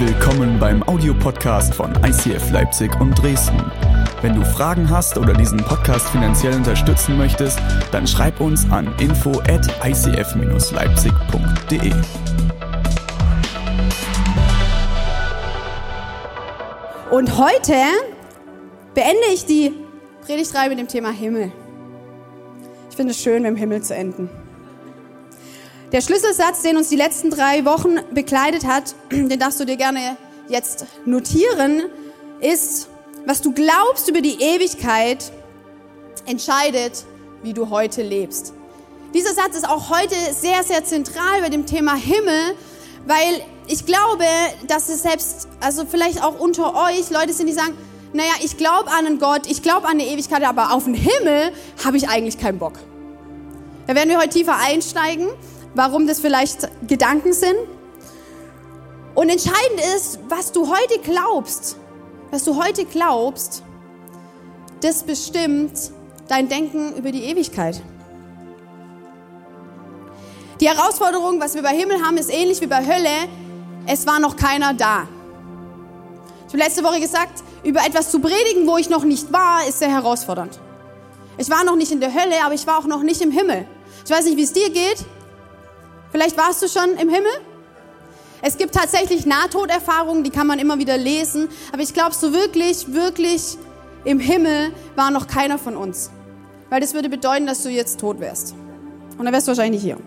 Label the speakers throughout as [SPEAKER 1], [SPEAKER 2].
[SPEAKER 1] Willkommen beim Audiopodcast von ICF Leipzig und Dresden. Wenn du Fragen hast oder diesen Podcast finanziell unterstützen möchtest, dann schreib uns an info at icf-leipzig.de.
[SPEAKER 2] Und heute beende ich die Predigtreihe mit dem Thema Himmel. Ich finde es schön, mit dem Himmel zu enden. Der Schlüsselsatz, den uns die letzten drei Wochen begleitet hat, den darfst du dir gerne jetzt notieren, ist, was du glaubst über die Ewigkeit, entscheidet, wie du heute lebst. Dieser Satz ist auch heute sehr, sehr zentral bei dem Thema Himmel, weil ich glaube, dass es selbst, also vielleicht auch unter euch Leute sind, die sagen, naja, ich glaube an einen Gott, ich glaube an eine Ewigkeit, aber auf den Himmel habe ich eigentlich keinen Bock. Da werden wir heute tiefer einsteigen warum das vielleicht Gedanken sind. Und entscheidend ist, was du heute glaubst. Was du heute glaubst, das bestimmt dein Denken über die Ewigkeit. Die Herausforderung, was wir bei Himmel haben, ist ähnlich wie bei Hölle. Es war noch keiner da. Ich habe letzte Woche gesagt, über etwas zu predigen, wo ich noch nicht war, ist sehr herausfordernd. Ich war noch nicht in der Hölle, aber ich war auch noch nicht im Himmel. Ich weiß nicht, wie es dir geht. Vielleicht warst du schon im Himmel? Es gibt tatsächlich Nahtoderfahrungen, die kann man immer wieder lesen. Aber ich glaube, so wirklich, wirklich im Himmel war noch keiner von uns. Weil das würde bedeuten, dass du jetzt tot wärst. Und dann wärst du wahrscheinlich hier.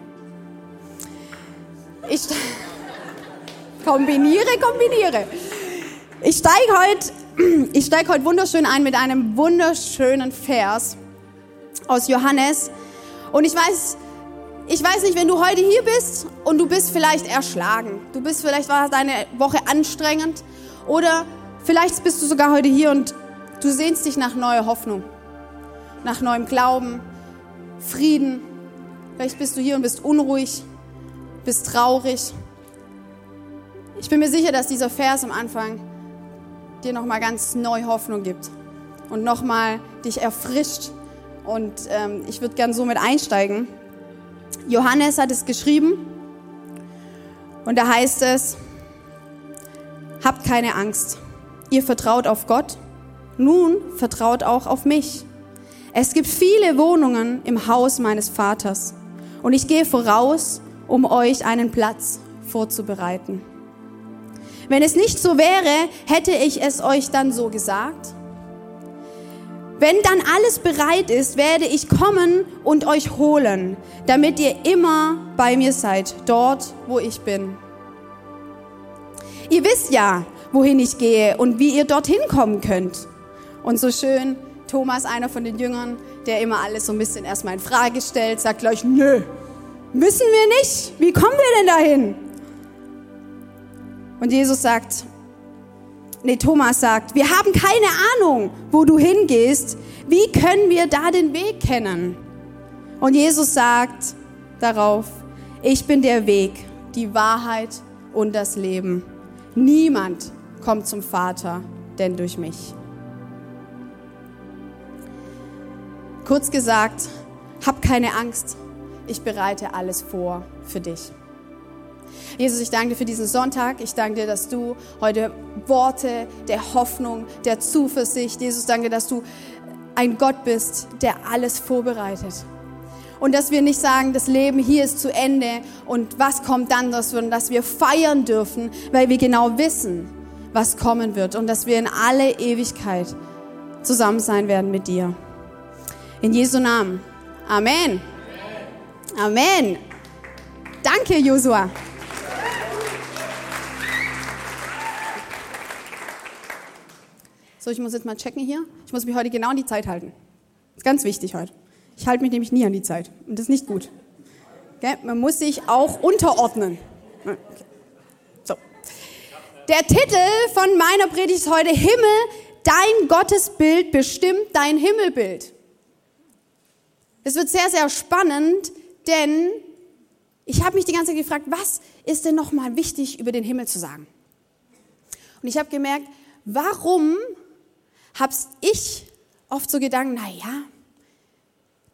[SPEAKER 2] Ich kombiniere, kombiniere. Ich steige heute, ich steige heute wunderschön ein mit einem wunderschönen Vers aus Johannes. Und ich weiß, ich weiß nicht, wenn du heute hier bist und du bist vielleicht erschlagen. Du bist vielleicht war deine Woche anstrengend oder vielleicht bist du sogar heute hier und du sehnst dich nach neuer Hoffnung, nach neuem Glauben, Frieden. Vielleicht bist du hier und bist unruhig, bist traurig. Ich bin mir sicher, dass dieser Vers am Anfang dir noch mal ganz neu Hoffnung gibt und noch mal dich erfrischt. Und ähm, ich würde gern so mit einsteigen. Johannes hat es geschrieben und da heißt es, habt keine Angst, ihr vertraut auf Gott, nun vertraut auch auf mich. Es gibt viele Wohnungen im Haus meines Vaters und ich gehe voraus, um euch einen Platz vorzubereiten. Wenn es nicht so wäre, hätte ich es euch dann so gesagt. Wenn dann alles bereit ist, werde ich kommen und euch holen, damit ihr immer bei mir seid, dort, wo ich bin. Ihr wisst ja, wohin ich gehe und wie ihr dorthin kommen könnt. Und so schön, Thomas, einer von den Jüngern, der immer alles so ein bisschen erstmal in Frage stellt, sagt gleich, nö, wissen wir nicht. Wie kommen wir denn dahin? Und Jesus sagt, nee, Thomas sagt, wir haben keine Ahnung, wo du hingehst. Wie können wir da den Weg kennen? Und Jesus sagt darauf, ich bin der Weg, die Wahrheit und das Leben. Niemand kommt zum Vater, denn durch mich. Kurz gesagt, hab keine Angst, ich bereite alles vor für dich. Jesus, ich danke dir für diesen Sonntag. Ich danke dir, dass du heute Worte der Hoffnung, der Zuversicht, Jesus, danke, dass du ein Gott bist, der alles vorbereitet. Und dass wir nicht sagen, das Leben hier ist zu Ende und was kommt dann, sondern dass wir feiern dürfen, weil wir genau wissen, was kommen wird und dass wir in alle Ewigkeit zusammen sein werden mit dir. In Jesu Namen. Amen. Amen. Danke, Josua. Ich muss jetzt mal checken hier. Ich muss mich heute genau an die Zeit halten. Ist ganz wichtig heute. Ich halte mich nämlich nie an die Zeit. Und das ist nicht gut. Okay? Man muss sich auch unterordnen. Okay. So. Der Titel von meiner Predigt ist heute Himmel, dein Gottesbild bestimmt dein Himmelbild. Es wird sehr, sehr spannend, denn ich habe mich die ganze Zeit gefragt, was ist denn nochmal wichtig über den Himmel zu sagen? Und ich habe gemerkt, warum habe ich oft so Gedanken, na ja,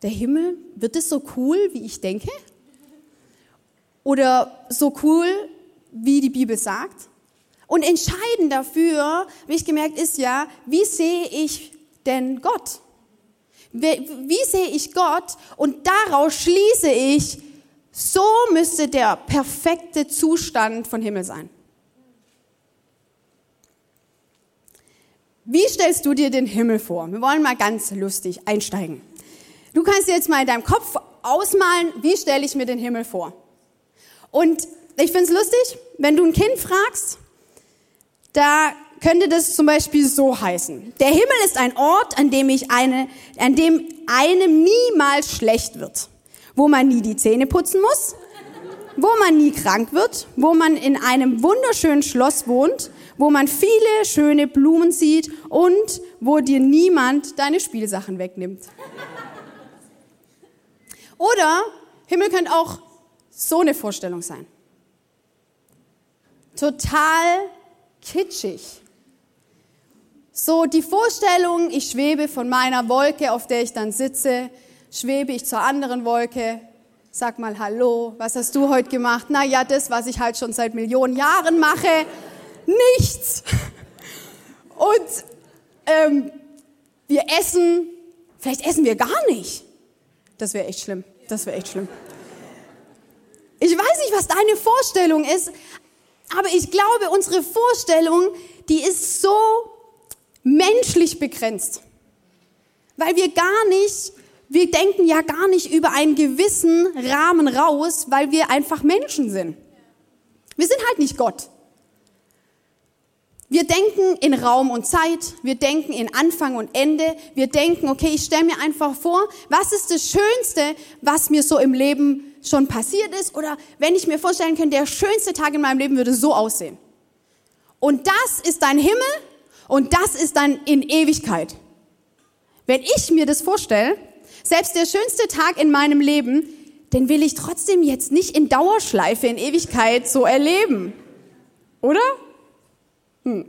[SPEAKER 2] der Himmel, wird es so cool, wie ich denke? Oder so cool, wie die Bibel sagt? Und entscheidend dafür, wie ich gemerkt, ist ja, wie sehe ich denn Gott? Wie sehe ich Gott? Und daraus schließe ich, so müsste der perfekte Zustand von Himmel sein. Wie stellst du dir den Himmel vor? Wir wollen mal ganz lustig einsteigen. Du kannst dir jetzt mal in deinem Kopf ausmalen, wie stelle ich mir den Himmel vor? Und ich finde es lustig, wenn du ein Kind fragst, da könnte das zum Beispiel so heißen. Der Himmel ist ein Ort, an dem, ich eine, an dem einem niemals schlecht wird, wo man nie die Zähne putzen muss, wo man nie krank wird, wo man in einem wunderschönen Schloss wohnt, wo man viele schöne Blumen sieht und wo dir niemand deine Spielsachen wegnimmt. Oder Himmel könnte auch so eine Vorstellung sein. Total kitschig. So die Vorstellung, ich schwebe von meiner Wolke, auf der ich dann sitze, schwebe ich zur anderen Wolke, sag mal Hallo, was hast du heute gemacht? Na ja, das, was ich halt schon seit Millionen Jahren mache nichts. Und ähm, wir essen, vielleicht essen wir gar nicht. Das wäre echt schlimm. Das wäre echt schlimm. Ich weiß nicht, was deine Vorstellung ist, aber ich glaube, unsere Vorstellung, die ist so menschlich begrenzt. Weil wir gar nicht, wir denken ja gar nicht über einen gewissen Rahmen raus, weil wir einfach Menschen sind. Wir sind halt nicht Gott. Wir denken in Raum und Zeit, wir denken in Anfang und Ende, wir denken, okay, ich stelle mir einfach vor, was ist das Schönste, was mir so im Leben schon passiert ist oder wenn ich mir vorstellen könnte, der schönste Tag in meinem Leben würde so aussehen. Und das ist dein Himmel und das ist dann in Ewigkeit. Wenn ich mir das vorstelle, selbst der schönste Tag in meinem Leben, den will ich trotzdem jetzt nicht in Dauerschleife in Ewigkeit so erleben. Oder? Hm.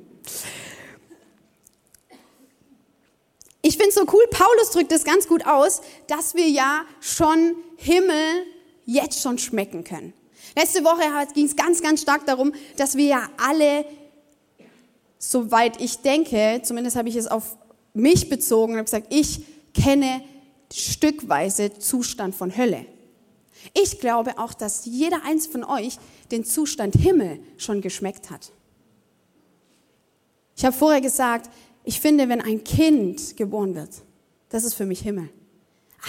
[SPEAKER 2] Ich finde es so cool, Paulus drückt es ganz gut aus, dass wir ja schon Himmel jetzt schon schmecken können. Letzte Woche ging es ganz, ganz stark darum, dass wir ja alle, soweit ich denke, zumindest habe ich es auf mich bezogen und habe gesagt, ich kenne stückweise Zustand von Hölle. Ich glaube auch, dass jeder eins von euch den Zustand Himmel schon geschmeckt hat. Ich habe vorher gesagt, ich finde, wenn ein Kind geboren wird, das ist für mich Himmel.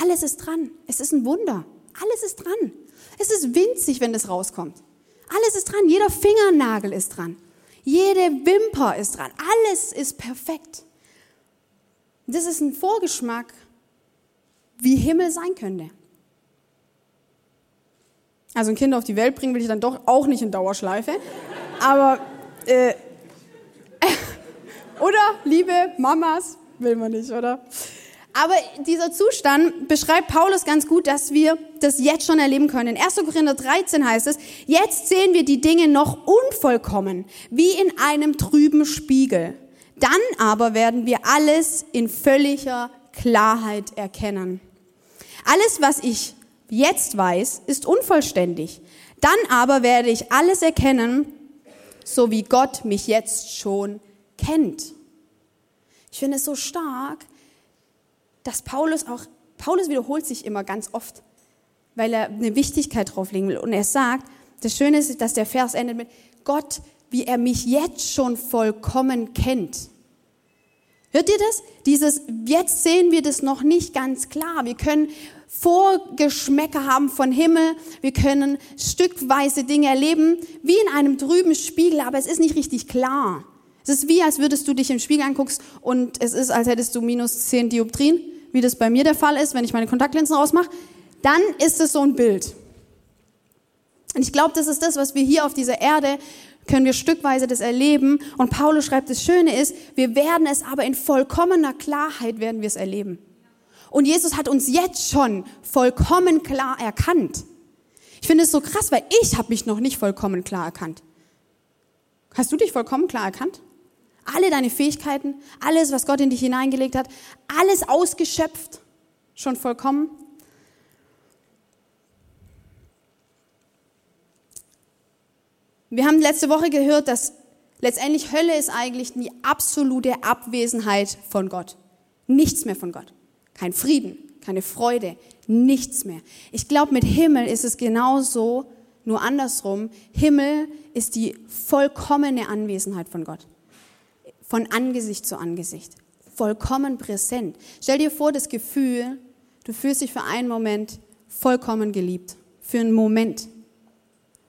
[SPEAKER 2] Alles ist dran. Es ist ein Wunder. Alles ist dran. Es ist winzig, wenn das rauskommt. Alles ist dran. Jeder Fingernagel ist dran. Jede Wimper ist dran. Alles ist perfekt. Das ist ein Vorgeschmack, wie Himmel sein könnte. Also ein Kind auf die Welt bringen will ich dann doch auch nicht in Dauerschleife. Aber äh, oder, liebe Mamas, will man nicht, oder? Aber dieser Zustand beschreibt Paulus ganz gut, dass wir das jetzt schon erleben können. In 1. Korinther 13 heißt es, jetzt sehen wir die Dinge noch unvollkommen, wie in einem trüben Spiegel. Dann aber werden wir alles in völliger Klarheit erkennen. Alles, was ich jetzt weiß, ist unvollständig. Dann aber werde ich alles erkennen, so wie Gott mich jetzt schon kennt. Ich finde es so stark, dass Paulus auch, Paulus wiederholt sich immer ganz oft, weil er eine Wichtigkeit drauflegen will. Und er sagt, das Schöne ist, dass der Vers endet mit Gott, wie er mich jetzt schon vollkommen kennt. Hört ihr das? Dieses, jetzt sehen wir das noch nicht ganz klar. Wir können Vorgeschmäcker haben von Himmel. Wir können stückweise Dinge erleben, wie in einem trüben Spiegel, aber es ist nicht richtig klar. Es ist wie, als würdest du dich im Spiegel anguckst und es ist, als hättest du minus 10 Dioptrien, wie das bei mir der Fall ist, wenn ich meine Kontaktlinsen rausmache. Dann ist es so ein Bild. Und ich glaube, das ist das, was wir hier auf dieser Erde können wir stückweise das erleben. Und Paulus schreibt, das Schöne ist, wir werden es aber in vollkommener Klarheit werden wir es erleben. Und Jesus hat uns jetzt schon vollkommen klar erkannt. Ich finde es so krass, weil ich habe mich noch nicht vollkommen klar erkannt. Hast du dich vollkommen klar erkannt? alle deine Fähigkeiten, alles, was Gott in dich hineingelegt hat, alles ausgeschöpft, schon vollkommen. Wir haben letzte Woche gehört, dass Letztendlich Hölle ist eigentlich die absolute Abwesenheit von Gott. Nichts mehr von Gott. Kein Frieden, keine Freude, nichts mehr. Ich glaube, mit Himmel ist es genauso, nur andersrum. Himmel ist die vollkommene Anwesenheit von Gott. Von Angesicht zu Angesicht. Vollkommen präsent. Stell dir vor, das Gefühl, du fühlst dich für einen Moment vollkommen geliebt. Für einen Moment.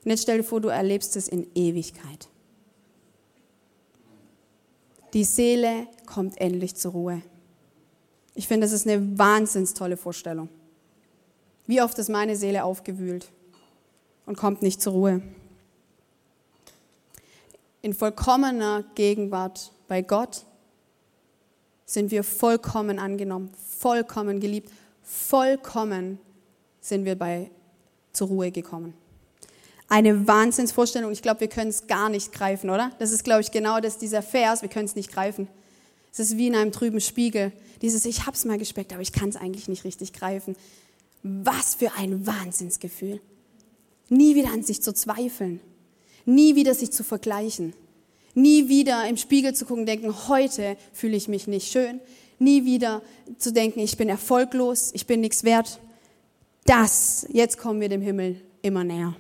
[SPEAKER 2] Und jetzt stell dir vor, du erlebst es in Ewigkeit. Die Seele kommt endlich zur Ruhe. Ich finde, das ist eine wahnsinns tolle Vorstellung. Wie oft ist meine Seele aufgewühlt und kommt nicht zur Ruhe. In vollkommener Gegenwart bei Gott sind wir vollkommen angenommen, vollkommen geliebt, vollkommen sind wir bei zur Ruhe gekommen. Eine Wahnsinnsvorstellung. Ich glaube, wir können es gar nicht greifen, oder? Das ist, glaube ich, genau das, dieser Vers. Wir können es nicht greifen. Es ist wie in einem trüben Spiegel. Dieses, ich habe es mal gespeckt, aber ich kann es eigentlich nicht richtig greifen. Was für ein Wahnsinnsgefühl. Nie wieder an sich zu zweifeln. Nie wieder sich zu vergleichen. Nie wieder im Spiegel zu gucken, denken, heute fühle ich mich nicht schön. Nie wieder zu denken, ich bin erfolglos, ich bin nichts wert. Das, jetzt kommen wir dem Himmel immer näher.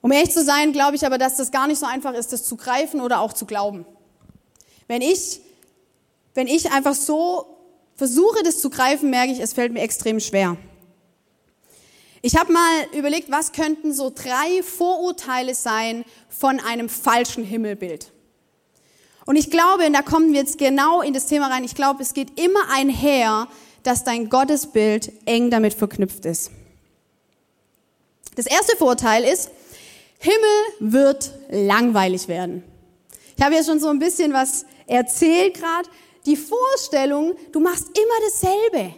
[SPEAKER 2] Um ehrlich zu sein, glaube ich aber, dass das gar nicht so einfach ist, das zu greifen oder auch zu glauben. Wenn ich, wenn ich einfach so versuche, das zu greifen, merke ich, es fällt mir extrem schwer. Ich habe mal überlegt, was könnten so drei Vorurteile sein von einem falschen Himmelbild. Und ich glaube, und da kommen wir jetzt genau in das Thema rein, ich glaube, es geht immer einher, dass dein Gottesbild eng damit verknüpft ist. Das erste Vorurteil ist, Himmel wird langweilig werden. Ich habe ja schon so ein bisschen was erzählt gerade. Die Vorstellung, du machst immer dasselbe.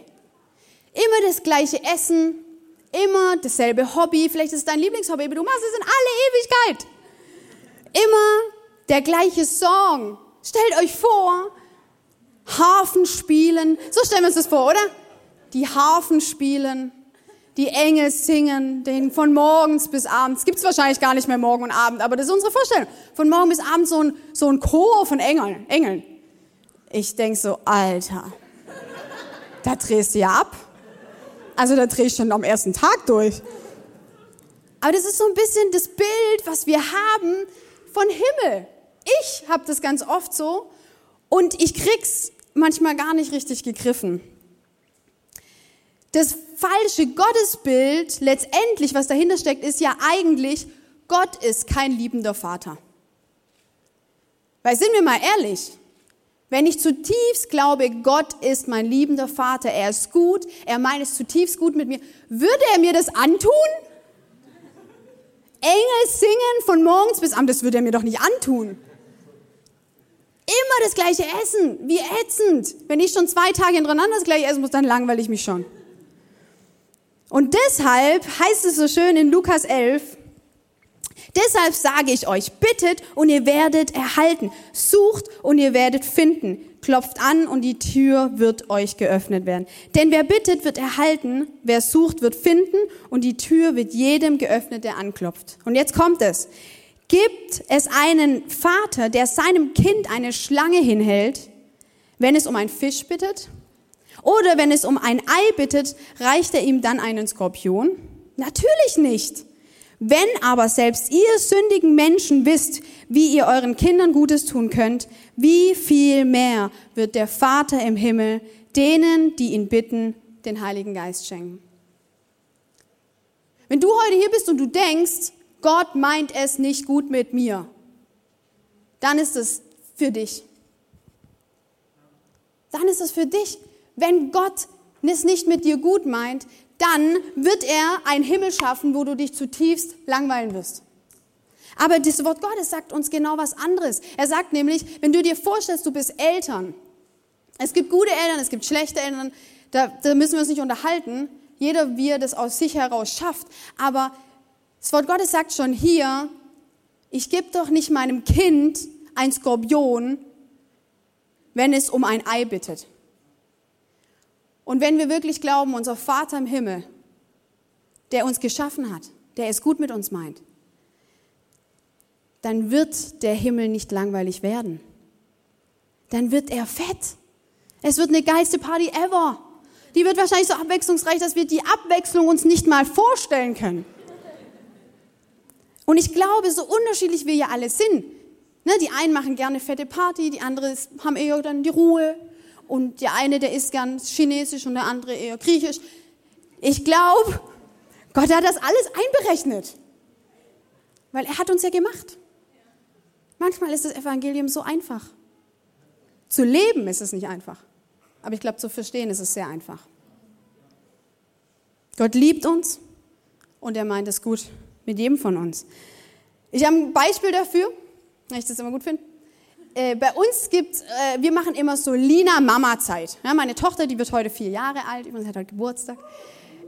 [SPEAKER 2] Immer das gleiche Essen, immer dasselbe Hobby. Vielleicht ist es dein Lieblingshobby, aber du machst es in alle Ewigkeit. Immer der gleiche Song. Stellt euch vor, Harfen spielen. So stellen wir uns das vor, oder? Die Harfen spielen, die Engel singen, den von morgens bis abends. Gibt es wahrscheinlich gar nicht mehr morgen und Abend, aber das ist unsere Vorstellung. Von morgen bis abend so ein, so ein Chor von Engeln. Engeln. Ich denk so, Alter, da drehst du ja ab. Also da dreh ich schon am ersten Tag durch. Aber das ist so ein bisschen das Bild, was wir haben von Himmel. Ich habe das ganz oft so und ich krieg's manchmal gar nicht richtig gegriffen. Das falsche Gottesbild, letztendlich, was dahinter steckt, ist ja eigentlich, Gott ist kein liebender Vater. Weil sind wir mal ehrlich, wenn ich zutiefst glaube, Gott ist mein liebender Vater, er ist gut, er meint es zutiefst gut mit mir, würde er mir das antun? Engel singen von morgens bis abends, das würde er mir doch nicht antun. Immer das gleiche Essen, wie ätzend. Wenn ich schon zwei Tage hintereinander das gleiche essen muss, dann langweile ich mich schon. Und deshalb heißt es so schön in Lukas 11, deshalb sage ich euch, bittet und ihr werdet erhalten, sucht und ihr werdet finden, klopft an und die Tür wird euch geöffnet werden. Denn wer bittet, wird erhalten, wer sucht, wird finden und die Tür wird jedem geöffnet, der anklopft. Und jetzt kommt es. Gibt es einen Vater, der seinem Kind eine Schlange hinhält, wenn es um einen Fisch bittet? Oder wenn es um ein Ei bittet, reicht er ihm dann einen Skorpion? Natürlich nicht. Wenn aber selbst ihr sündigen Menschen wisst, wie ihr euren Kindern Gutes tun könnt, wie viel mehr wird der Vater im Himmel denen, die ihn bitten, den Heiligen Geist schenken. Wenn du heute hier bist und du denkst, Gott meint es nicht gut mit mir, dann ist es für dich. Dann ist es für dich. Wenn Gott es nicht mit dir gut meint, dann wird er einen Himmel schaffen, wo du dich zutiefst langweilen wirst. Aber das Wort Gottes sagt uns genau was anderes. Er sagt nämlich, wenn du dir vorstellst, du bist Eltern. Es gibt gute Eltern, es gibt schlechte Eltern, da, da müssen wir uns nicht unterhalten. Jeder, wie er das aus sich heraus schafft. Aber das Wort Gottes sagt schon hier, ich gebe doch nicht meinem Kind ein Skorpion, wenn es um ein Ei bittet. Und wenn wir wirklich glauben, unser Vater im Himmel, der uns geschaffen hat, der es gut mit uns meint, dann wird der Himmel nicht langweilig werden. Dann wird er fett. Es wird eine geilste Party ever. Die wird wahrscheinlich so abwechslungsreich, dass wir die Abwechslung uns nicht mal vorstellen können. Und ich glaube, so unterschiedlich wir ja alle sind, ne, die einen machen gerne fette Party, die anderen haben eher dann die Ruhe und der eine, der isst gern chinesisch und der andere eher griechisch. Ich glaube, Gott hat das alles einberechnet, weil er hat uns ja gemacht. Manchmal ist das Evangelium so einfach. Zu leben ist es nicht einfach. Aber ich glaube, zu verstehen ist es sehr einfach. Gott liebt uns und er meint es gut mit jedem von uns. Ich habe ein Beispiel dafür, weil ich das immer gut finde. Äh, bei uns gibt äh, wir machen immer so Lina Mama Zeit. Ja, meine Tochter, die wird heute vier Jahre alt, übrigens hat heute Geburtstag.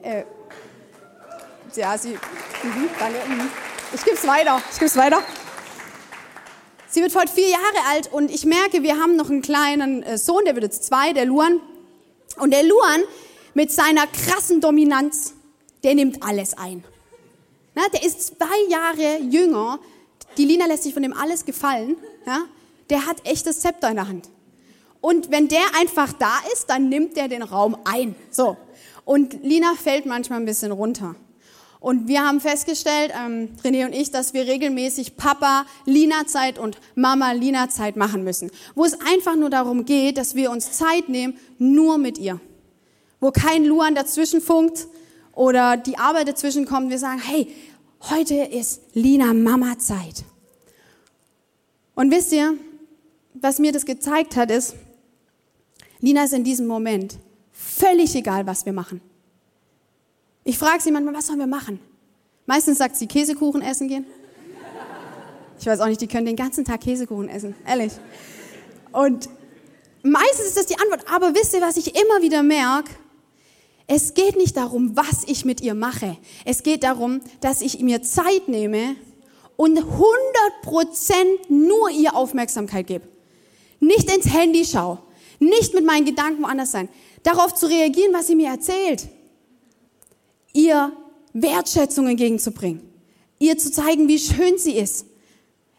[SPEAKER 2] Äh, ja, sie, mhm, danke, mhm. ich gebe es weiter, ich gebe es weiter. Sie wird heute vier Jahre alt und ich merke, wir haben noch einen kleinen äh, Sohn, der wird jetzt zwei, der Luan. Und der Luan mit seiner krassen Dominanz, der nimmt alles ein. Na, der ist zwei Jahre jünger. Die Lina lässt sich von dem alles gefallen. Ja? Der hat echtes Zepter in der Hand. Und wenn der einfach da ist, dann nimmt der den Raum ein. So. Und Lina fällt manchmal ein bisschen runter. Und wir haben festgestellt, ähm, René und ich, dass wir regelmäßig Papa Lina-Zeit und Mama Lina-Zeit machen müssen. Wo es einfach nur darum geht, dass wir uns Zeit nehmen, nur mit ihr. Wo kein Luan dazwischen funkt oder die Arbeit dazwischen kommt. Wir sagen, hey, heute ist Lina Mama-Zeit. Und wisst ihr, was mir das gezeigt hat, ist, Lina ist in diesem Moment völlig egal, was wir machen. Ich frage sie manchmal, was sollen wir machen? Meistens sagt sie Käsekuchen essen gehen. Ich weiß auch nicht, die können den ganzen Tag Käsekuchen essen, ehrlich. Und meistens ist das die Antwort. Aber wisst ihr, was ich immer wieder merke? Es geht nicht darum, was ich mit ihr mache. Es geht darum, dass ich mir Zeit nehme und 100% nur ihr Aufmerksamkeit gebe. Nicht ins Handy schau, nicht mit meinen Gedanken woanders sein. Darauf zu reagieren, was sie mir erzählt ihr Wertschätzung entgegenzubringen, ihr zu zeigen, wie schön sie ist,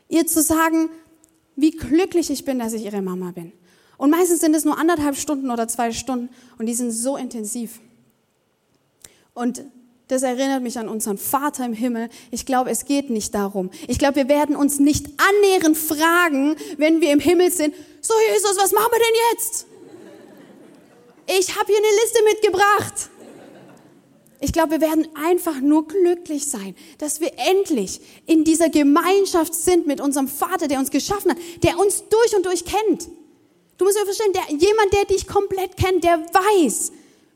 [SPEAKER 2] ihr zu sagen, wie glücklich ich bin, dass ich ihre Mama bin. Und meistens sind es nur anderthalb Stunden oder zwei Stunden und die sind so intensiv. Und das erinnert mich an unseren Vater im Himmel. Ich glaube, es geht nicht darum. Ich glaube, wir werden uns nicht annähernd fragen, wenn wir im Himmel sind, so Jesus, was machen wir denn jetzt? Ich habe hier eine Liste mitgebracht. Ich glaube, wir werden einfach nur glücklich sein, dass wir endlich in dieser Gemeinschaft sind mit unserem Vater, der uns geschaffen hat, der uns durch und durch kennt. Du musst dir verstehen, der, jemand, der dich komplett kennt, der weiß,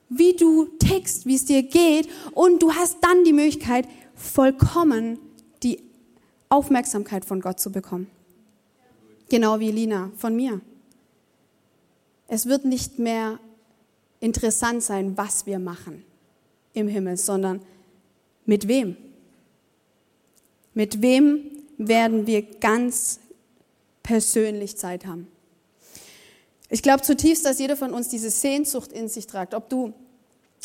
[SPEAKER 2] wie du tickst, wie es dir geht und du hast dann die Möglichkeit, vollkommen die Aufmerksamkeit von Gott zu bekommen. Genau wie Lina von mir. Es wird nicht mehr interessant sein, was wir machen im Himmel, sondern mit wem? Mit wem werden wir ganz persönlich Zeit haben? Ich glaube zutiefst, dass jeder von uns diese Sehnsucht in sich tragt. Ob du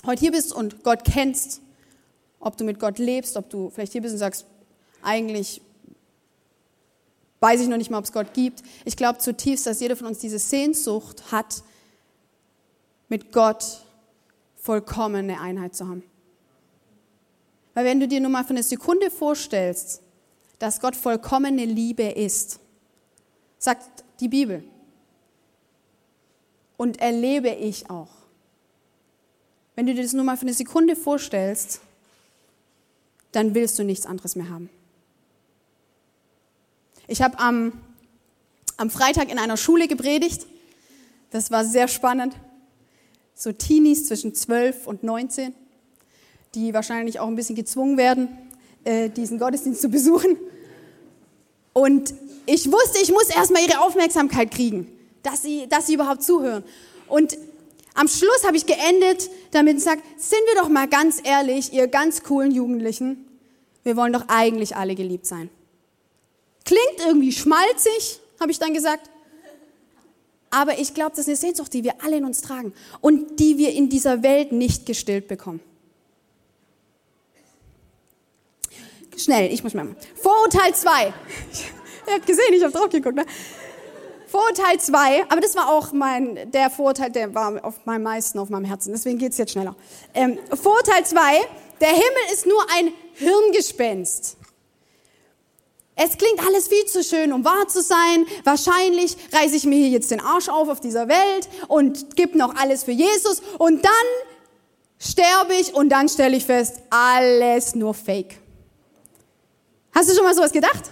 [SPEAKER 2] heute hier bist und Gott kennst, ob du mit Gott lebst, ob du vielleicht hier bist und sagst, eigentlich weiß ich noch nicht mal, ob es Gott gibt. Ich glaube zutiefst, dass jeder von uns diese Sehnsucht hat, mit Gott vollkommene Einheit zu haben. Weil wenn du dir nur mal für eine Sekunde vorstellst, dass Gott vollkommene Liebe ist, sagt die Bibel, und erlebe ich auch. Wenn du dir das nur mal für eine Sekunde vorstellst, dann willst du nichts anderes mehr haben. Ich habe am, am Freitag in einer Schule gepredigt. Das war sehr spannend so Teenies zwischen 12 und 19, die wahrscheinlich auch ein bisschen gezwungen werden, äh, diesen Gottesdienst zu besuchen. Und ich wusste, ich muss erstmal ihre Aufmerksamkeit kriegen, dass sie, dass sie überhaupt zuhören. Und am Schluss habe ich geendet damit gesagt, sind wir doch mal ganz ehrlich, ihr ganz coolen Jugendlichen, wir wollen doch eigentlich alle geliebt sein. Klingt irgendwie schmalzig, habe ich dann gesagt, aber ich glaube, das ist eine Sehnsucht, die wir alle in uns tragen und die wir in dieser Welt nicht gestillt bekommen. Schnell, ich muss mal. Vorurteil 2. Ihr habt gesehen, ich habe drauf geguckt. Ne? Vorurteil 2, aber das war auch mein, der Vorurteil, der war auf meinem meisten auf meinem Herzen, deswegen geht's jetzt schneller. Ähm, Vorurteil 2, der Himmel ist nur ein Hirngespenst. Es klingt alles viel zu schön, um wahr zu sein. Wahrscheinlich reiße ich mir hier jetzt den Arsch auf auf dieser Welt und gebe noch alles für Jesus und dann sterbe ich und dann stelle ich fest, alles nur Fake. Hast du schon mal sowas gedacht?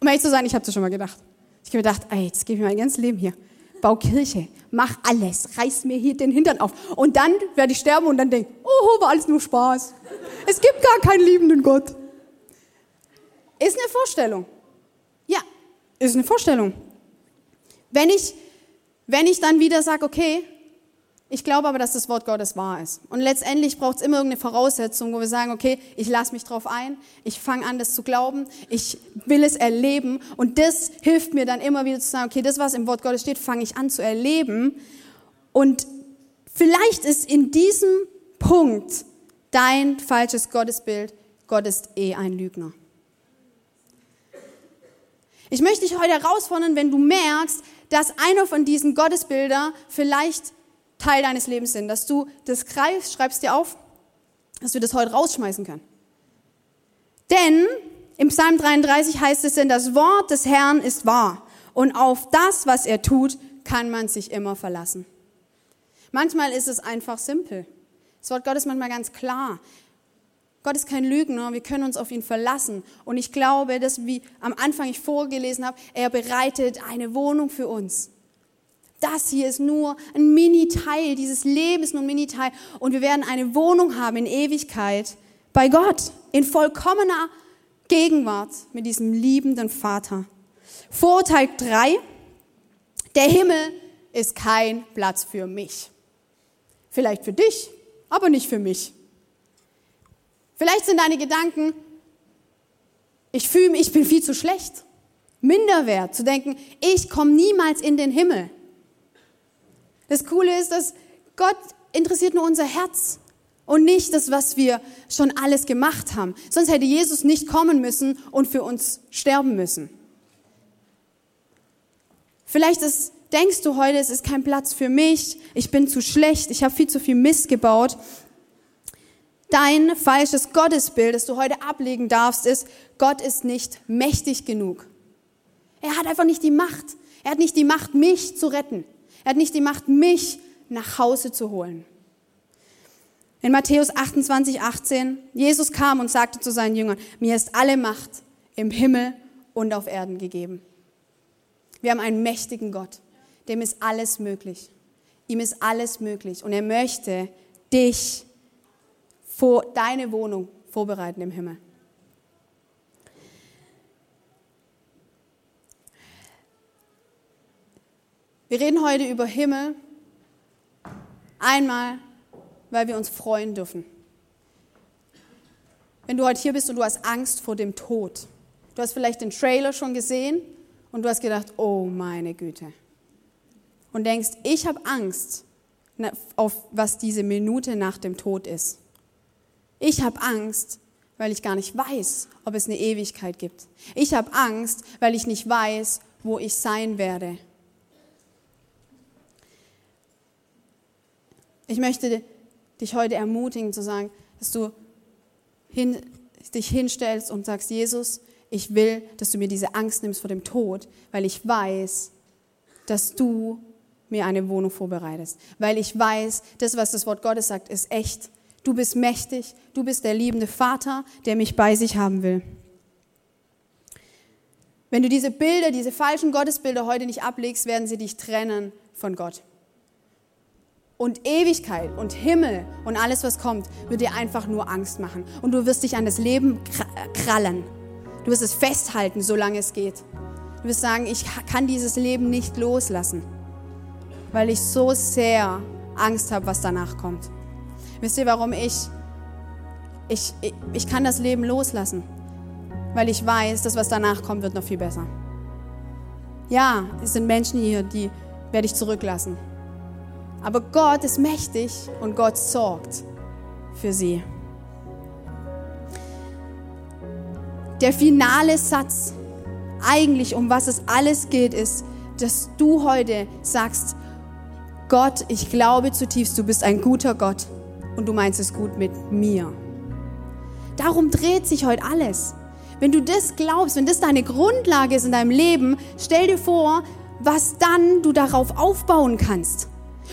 [SPEAKER 2] Um ehrlich zu sein, ich habe das schon mal gedacht. Ich habe gedacht, ey, jetzt gebe ich mein ganzes Leben hier. Bau Kirche, mach alles, reiß mir hier den Hintern auf. Und dann werde ich sterben und dann denke, oh, war alles nur Spaß. Es gibt gar keinen liebenden Gott. Ist eine Vorstellung. Ja, ist eine Vorstellung. Wenn ich, wenn ich dann wieder sage, okay, ich glaube aber, dass das Wort Gottes wahr ist. Und letztendlich braucht es immer irgendeine Voraussetzung, wo wir sagen, okay, ich lasse mich drauf ein, ich fange an, das zu glauben, ich will es erleben. Und das hilft mir dann immer wieder zu sagen, okay, das, was im Wort Gottes steht, fange ich an zu erleben. Und vielleicht ist in diesem Punkt dein falsches Gottesbild, Gott ist eh ein Lügner. Ich möchte dich heute herausfordern, wenn du merkst, dass einer von diesen Gottesbildern vielleicht Teil deines Lebens sind, dass du das greifst, schreibst dir auf, dass wir das heute rausschmeißen können. Denn im Psalm 33 heißt es denn, das Wort des Herrn ist wahr und auf das, was er tut, kann man sich immer verlassen. Manchmal ist es einfach simpel. Das Wort Gottes ist manchmal ganz klar. Gott ist kein Lügner, wir können uns auf ihn verlassen. Und ich glaube, dass, wie am Anfang ich vorgelesen habe, er bereitet eine Wohnung für uns. Das hier ist nur ein Mini-Teil, dieses Leben ist nur ein Mini-Teil. Und wir werden eine Wohnung haben in Ewigkeit bei Gott, in vollkommener Gegenwart mit diesem liebenden Vater. Vorurteil 3, der Himmel ist kein Platz für mich. Vielleicht für dich, aber nicht für mich. Vielleicht sind deine Gedanken, ich fühle mich, ich bin viel zu schlecht. Minderwert, zu denken, ich komme niemals in den Himmel. Das Coole ist, dass Gott interessiert nur unser Herz und nicht das, was wir schon alles gemacht haben. Sonst hätte Jesus nicht kommen müssen und für uns sterben müssen. Vielleicht ist, denkst du heute, es ist kein Platz für mich, ich bin zu schlecht, ich habe viel zu viel Mist gebaut. Dein falsches Gottesbild, das du heute ablegen darfst, ist, Gott ist nicht mächtig genug. Er hat einfach nicht die Macht. Er hat nicht die Macht, mich zu retten. Er hat nicht die Macht, mich nach Hause zu holen. In Matthäus 28, 18, Jesus kam und sagte zu seinen Jüngern, mir ist alle Macht im Himmel und auf Erden gegeben. Wir haben einen mächtigen Gott, dem ist alles möglich. Ihm ist alles möglich und er möchte dich vor deine Wohnung vorbereiten im Himmel. Wir reden heute über Himmel. Einmal, weil wir uns freuen dürfen. Wenn du heute hier bist und du hast Angst vor dem Tod. Du hast vielleicht den Trailer schon gesehen und du hast gedacht, oh meine Güte. Und denkst, ich habe Angst auf was diese Minute nach dem Tod ist. Ich habe Angst, weil ich gar nicht weiß, ob es eine Ewigkeit gibt. Ich habe Angst, weil ich nicht weiß, wo ich sein werde. Ich möchte dich heute ermutigen zu sagen, dass du hin, dich hinstellst und sagst, Jesus, ich will, dass du mir diese Angst nimmst vor dem Tod, weil ich weiß, dass du mir eine Wohnung vorbereitest. Weil ich weiß, das, was das Wort Gottes sagt, ist echt. Du bist mächtig, du bist der liebende Vater, der mich bei sich haben will. Wenn du diese Bilder, diese falschen Gottesbilder heute nicht ablegst, werden sie dich trennen von Gott und Ewigkeit und Himmel und alles, was kommt, wird dir einfach nur Angst machen. Und du wirst dich an das Leben krallen. Du wirst es festhalten, solange es geht. Du wirst sagen, ich kann dieses Leben nicht loslassen, weil ich so sehr Angst habe, was danach kommt. Wisst ihr, warum ich, ich, ich kann das Leben loslassen? Weil ich weiß, dass was danach kommt, wird noch viel besser. Ja, es sind Menschen hier, die werde ich zurücklassen. Aber Gott ist mächtig und Gott sorgt für sie. Der finale Satz eigentlich um was es alles geht, ist, dass du heute sagst, Gott, ich glaube zutiefst, du bist ein guter Gott und du meinst es gut mit mir. Darum dreht sich heute alles. Wenn du das glaubst, wenn das deine Grundlage ist in deinem Leben, stell dir vor, was dann du darauf aufbauen kannst.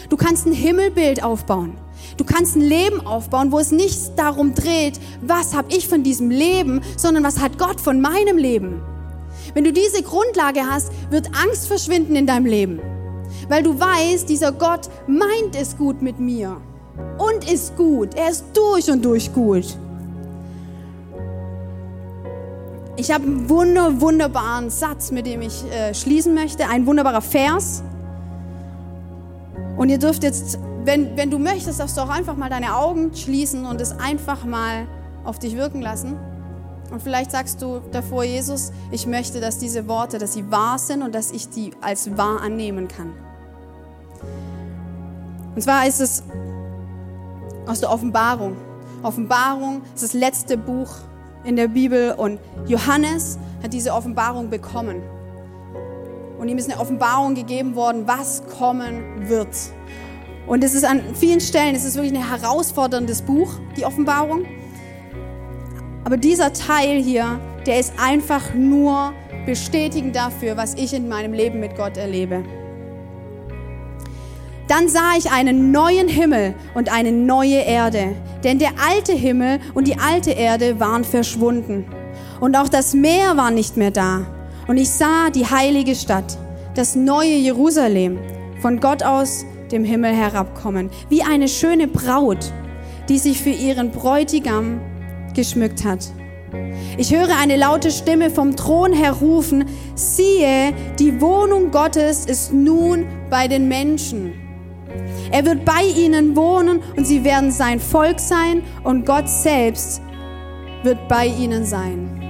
[SPEAKER 2] Du kannst ein Himmelbild aufbauen. Du kannst ein Leben aufbauen, wo es nicht darum dreht, was habe ich von diesem Leben, sondern was hat Gott von meinem Leben. Wenn du diese Grundlage hast, wird Angst verschwinden in deinem Leben, weil du weißt, dieser Gott meint es gut mit mir und ist gut. Er ist durch und durch gut. Ich habe einen wunder, wunderbaren Satz, mit dem ich äh, schließen möchte, ein wunderbarer Vers. Und ihr dürft jetzt, wenn, wenn du möchtest, darfst du auch einfach mal deine Augen schließen und es einfach mal auf dich wirken lassen. Und vielleicht sagst du davor, Jesus, ich möchte, dass diese Worte, dass sie wahr sind und dass ich die als wahr annehmen kann. Und zwar ist es aus der Offenbarung. Offenbarung ist das letzte Buch in der Bibel und Johannes hat diese Offenbarung bekommen. Und ihm ist eine Offenbarung gegeben worden, was kommen wird. Und es ist an vielen Stellen, es ist wirklich ein herausforderndes Buch, die Offenbarung. Aber dieser Teil hier, der ist einfach nur bestätigend dafür, was ich in meinem Leben mit Gott erlebe. Dann sah ich einen neuen Himmel und eine neue Erde, denn der alte Himmel und die alte Erde waren verschwunden. Und auch das Meer war nicht mehr da. Und ich sah die heilige Stadt, das neue Jerusalem, von Gott aus dem Himmel herabkommen, wie eine schöne Braut, die sich für ihren Bräutigam geschmückt hat. Ich höre eine laute Stimme vom Thron her rufen, siehe, die Wohnung Gottes ist nun bei den Menschen er wird bei ihnen wohnen und sie werden sein Volk sein und Gott selbst wird bei ihnen sein.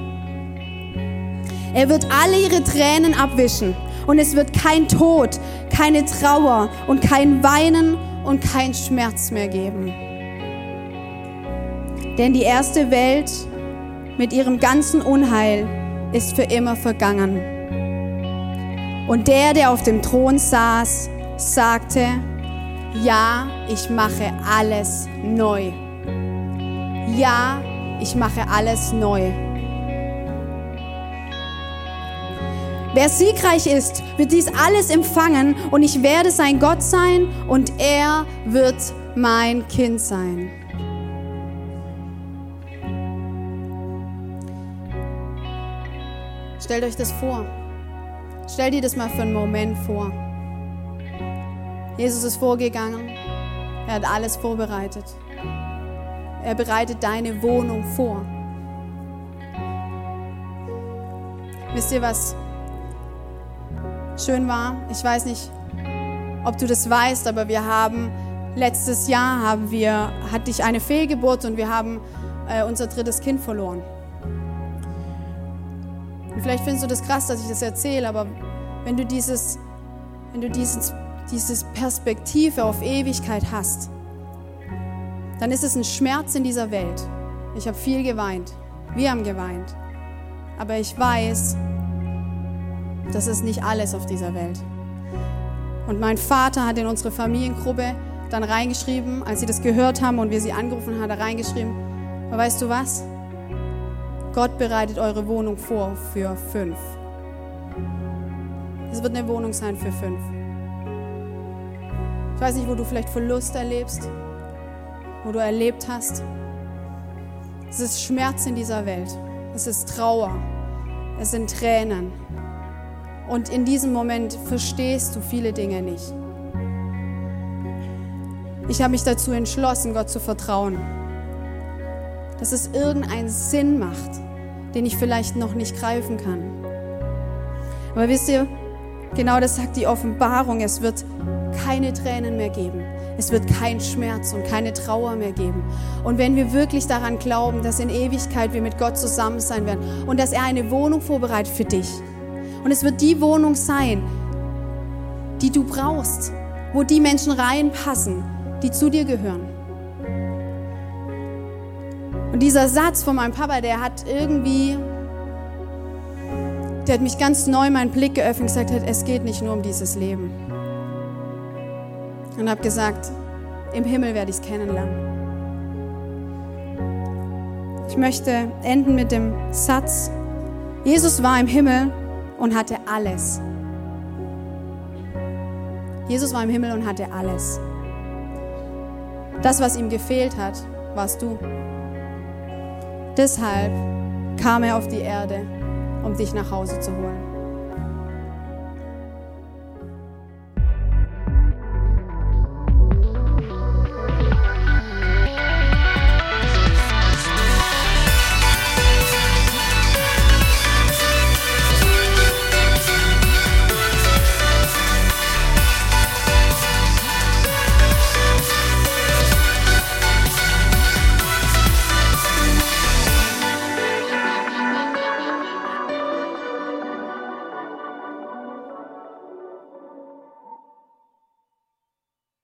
[SPEAKER 2] Er wird alle ihre Tränen abwischen und es wird kein Tod, keine Trauer und kein Weinen und kein Schmerz mehr geben. Denn die erste Welt mit ihrem ganzen Unheil ist für immer vergangen. Und der, der auf dem Thron saß, sagte, ja, ich mache alles neu. Ja, ich mache alles neu. Wer siegreich ist, wird dies alles empfangen und ich werde sein Gott sein und er wird mein Kind sein. Stellt euch das vor. Stellt dir das mal für einen Moment vor. Jesus ist vorgegangen. Er hat alles vorbereitet. Er bereitet deine Wohnung vor. Wisst ihr, was schön war? Ich weiß nicht, ob du das weißt, aber wir haben letztes Jahr haben wir, hatte ich eine Fehlgeburt und wir haben äh, unser drittes Kind verloren. Und vielleicht findest du das krass, dass ich das erzähle, aber wenn du dieses, wenn du dieses diese Perspektive auf Ewigkeit hast, dann ist es ein Schmerz in dieser Welt. Ich habe viel geweint. Wir haben geweint. Aber ich weiß, das ist nicht alles auf dieser Welt. Und mein Vater hat in unsere Familiengruppe dann reingeschrieben, als sie das gehört haben und wir sie angerufen haben, hat er reingeschrieben, aber weißt du was? Gott bereitet eure Wohnung vor für fünf. Es wird eine Wohnung sein für fünf. Ich weiß nicht, wo du vielleicht Verlust erlebst, wo du erlebt hast. Es ist Schmerz in dieser Welt. Es ist Trauer. Es sind Tränen. Und in diesem Moment verstehst du viele Dinge nicht. Ich habe mich dazu entschlossen, Gott zu vertrauen. Dass es irgendeinen Sinn macht, den ich vielleicht noch nicht greifen kann. Aber wisst ihr, genau das sagt die Offenbarung. Es wird keine Tränen mehr geben. Es wird kein Schmerz und keine Trauer mehr geben. Und wenn wir wirklich daran glauben, dass in Ewigkeit wir mit Gott zusammen sein werden und dass er eine Wohnung vorbereitet für dich. Und es wird die Wohnung sein, die du brauchst, wo die Menschen reinpassen, die zu dir gehören. Und dieser Satz von meinem Papa, der hat irgendwie, der hat mich ganz neu meinen Blick geöffnet und gesagt hat, es geht nicht nur um dieses Leben. Und habe gesagt, im Himmel werde ich es kennenlernen. Ich möchte enden mit dem Satz, Jesus war im Himmel und hatte alles. Jesus war im Himmel und hatte alles. Das, was ihm gefehlt hat, warst du. Deshalb kam er auf die Erde, um dich nach Hause zu holen.